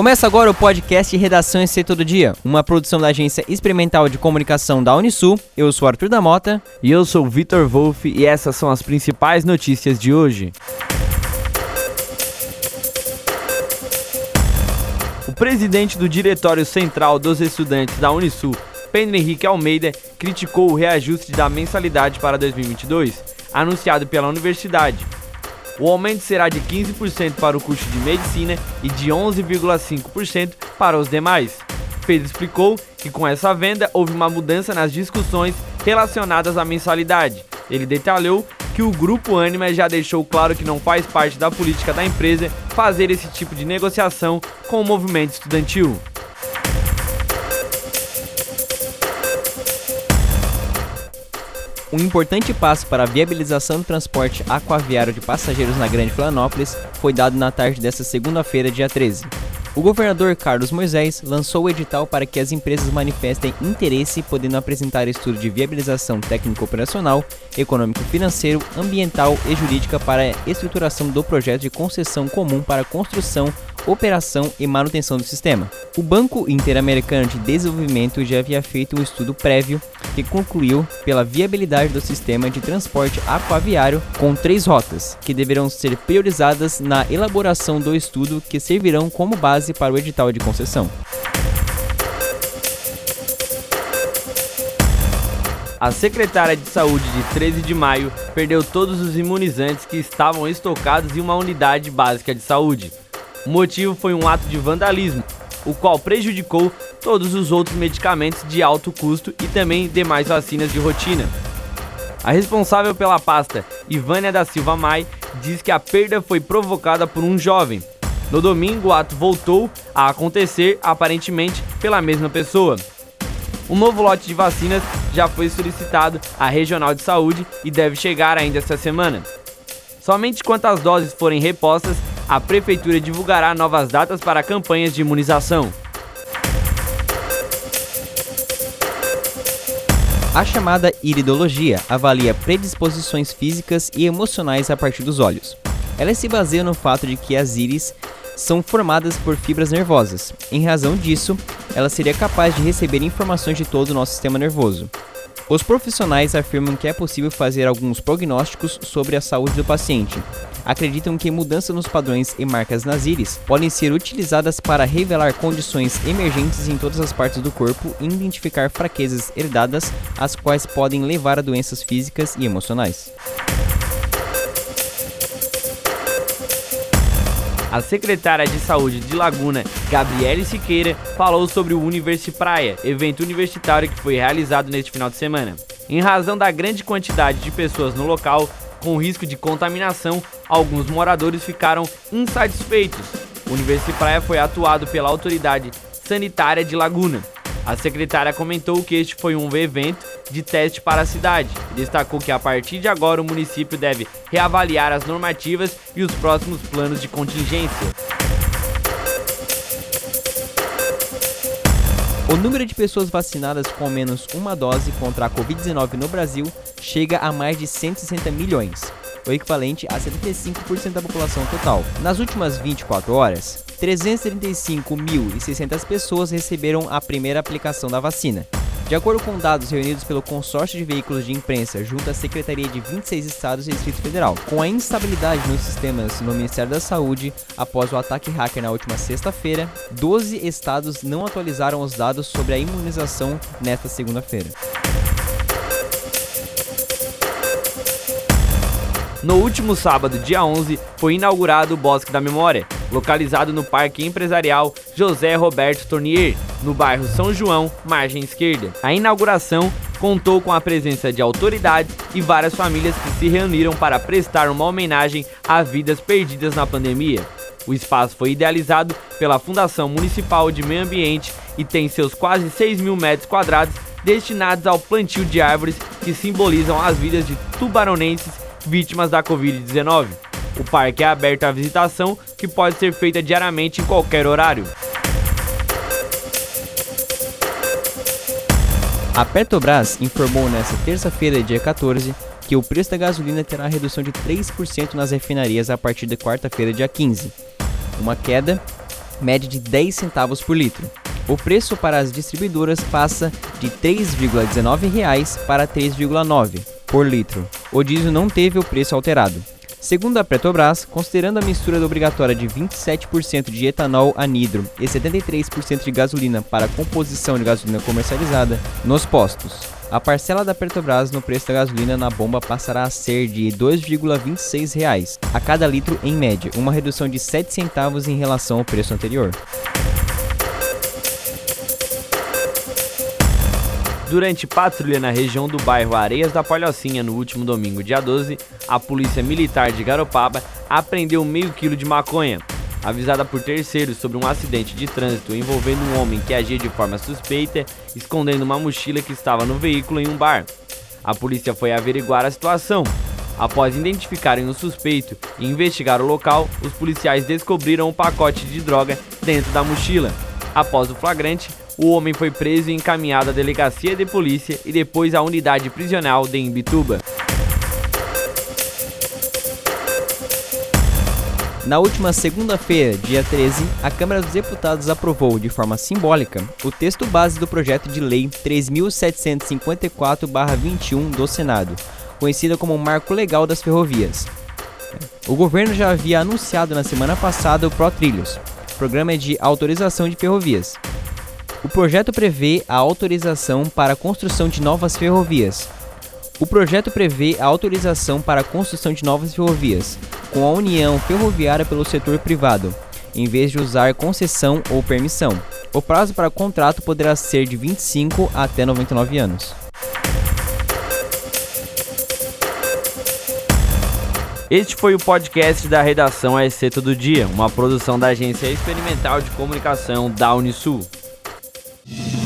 Começa agora o podcast Redação EC Todo Dia, uma produção da Agência Experimental de Comunicação da Unisul. Eu sou Arthur da Mota. E eu sou Vitor Wolff e essas são as principais notícias de hoje. O presidente do Diretório Central dos Estudantes da Unisul, Pedro Henrique Almeida, criticou o reajuste da mensalidade para 2022, anunciado pela universidade o aumento será de 15% para o curso de medicina e de 11,5% para os demais. Pedro explicou que com essa venda houve uma mudança nas discussões relacionadas à mensalidade. Ele detalhou que o grupo Anima já deixou claro que não faz parte da política da empresa fazer esse tipo de negociação com o movimento estudantil. Um importante passo para a viabilização do transporte aquaviário de passageiros na Grande Florianópolis foi dado na tarde desta segunda-feira, dia 13. O governador Carlos Moisés lançou o edital para que as empresas manifestem interesse, podendo apresentar estudo de viabilização técnico-operacional, econômico-financeiro, ambiental e jurídica para a estruturação do projeto de concessão comum para construção, operação e manutenção do sistema. O Banco Interamericano de Desenvolvimento já havia feito um estudo prévio que concluiu pela viabilidade do sistema de transporte aquaviário com três rotas, que deverão ser priorizadas na elaboração do estudo que servirão como base para o edital de concessão. A secretária de Saúde de 13 de maio perdeu todos os imunizantes que estavam estocados em uma unidade básica de saúde. O motivo foi um ato de vandalismo, o qual prejudicou todos os outros medicamentos de alto custo e também demais vacinas de rotina. A responsável pela pasta, Ivânia da Silva Mai, diz que a perda foi provocada por um jovem. No domingo, o ato voltou a acontecer, aparentemente pela mesma pessoa. Um novo lote de vacinas já foi solicitado à Regional de Saúde e deve chegar ainda esta semana. Somente quando as doses forem repostas a Prefeitura divulgará novas datas para campanhas de imunização. A chamada iridologia avalia predisposições físicas e emocionais a partir dos olhos. Ela se baseia no fato de que as íris são formadas por fibras nervosas. Em razão disso, ela seria capaz de receber informações de todo o nosso sistema nervoso. Os profissionais afirmam que é possível fazer alguns prognósticos sobre a saúde do paciente. Acreditam que mudanças nos padrões e marcas nas íris podem ser utilizadas para revelar condições emergentes em todas as partes do corpo e identificar fraquezas herdadas, as quais podem levar a doenças físicas e emocionais. A secretária de Saúde de Laguna, Gabriele Siqueira, falou sobre o Universi Praia, evento universitário que foi realizado neste final de semana. Em razão da grande quantidade de pessoas no local, com risco de contaminação, alguns moradores ficaram insatisfeitos. O Universi Praia foi atuado pela autoridade sanitária de Laguna. A secretária comentou que este foi um evento de teste para a cidade e destacou que a partir de agora o município deve reavaliar as normativas e os próximos planos de contingência. O número de pessoas vacinadas com ao menos uma dose contra a Covid-19 no Brasil chega a mais de 160 milhões, o equivalente a 75% da população total. Nas últimas 24 horas, 335.600 pessoas receberam a primeira aplicação da vacina. De acordo com dados reunidos pelo consórcio de veículos de imprensa junto à Secretaria de 26 estados e Distrito Federal, com a instabilidade nos sistemas no Ministério da Saúde após o ataque hacker na última sexta-feira, 12 estados não atualizaram os dados sobre a imunização nesta segunda-feira. No último sábado, dia 11, foi inaugurado o Bosque da Memória, localizado no Parque Empresarial José Roberto Tournier, no bairro São João, margem esquerda. A inauguração contou com a presença de autoridades e várias famílias que se reuniram para prestar uma homenagem a vidas perdidas na pandemia. O espaço foi idealizado pela Fundação Municipal de Meio Ambiente e tem seus quase 6 mil metros quadrados destinados ao plantio de árvores que simbolizam as vidas de tubaronenses vítimas da Covid-19. O parque é aberto à visitação, que pode ser feita diariamente em qualquer horário. A Petrobras informou nesta terça-feira, dia 14, que o preço da gasolina terá redução de 3% nas refinarias a partir de quarta-feira, dia 15. Uma queda média de 10 centavos por litro. O preço para as distribuidoras passa de R$ 3,19 para R$ 3,9 por litro. O diesel não teve o preço alterado. Segundo a Petrobras, considerando a mistura obrigatória de 27% de etanol anidro e 73% de gasolina para composição de gasolina comercializada nos postos, a parcela da Petrobras no preço da gasolina na bomba passará a ser de R$ 2,26 a cada litro em média, uma redução de 7 centavos em relação ao preço anterior. Durante patrulha na região do bairro Areias da Palhocinha no último domingo, dia 12, a Polícia Militar de Garopaba apreendeu meio quilo de maconha. Avisada por terceiros sobre um acidente de trânsito envolvendo um homem que agia de forma suspeita, escondendo uma mochila que estava no veículo em um bar. A polícia foi averiguar a situação. Após identificarem o suspeito e investigar o local, os policiais descobriram um pacote de droga dentro da mochila. Após o flagrante, o homem foi preso e encaminhado à delegacia de polícia e depois à unidade prisional de Imbituba. Na última segunda-feira, dia 13, a Câmara dos Deputados aprovou de forma simbólica o texto base do projeto de lei 3754-21 do Senado, conhecida como Marco Legal das Ferrovias. O governo já havia anunciado na semana passada o ProTrilhos, Programa de Autorização de Ferrovias, o projeto prevê a autorização para a construção de novas ferrovias. O projeto prevê a autorização para a construção de novas ferrovias, com a união ferroviária pelo setor privado, em vez de usar concessão ou permissão. O prazo para contrato poderá ser de 25 até 99 anos. Este foi o podcast da redação AEC Todo Dia, uma produção da Agência Experimental de Comunicação da Unisul. Yeah.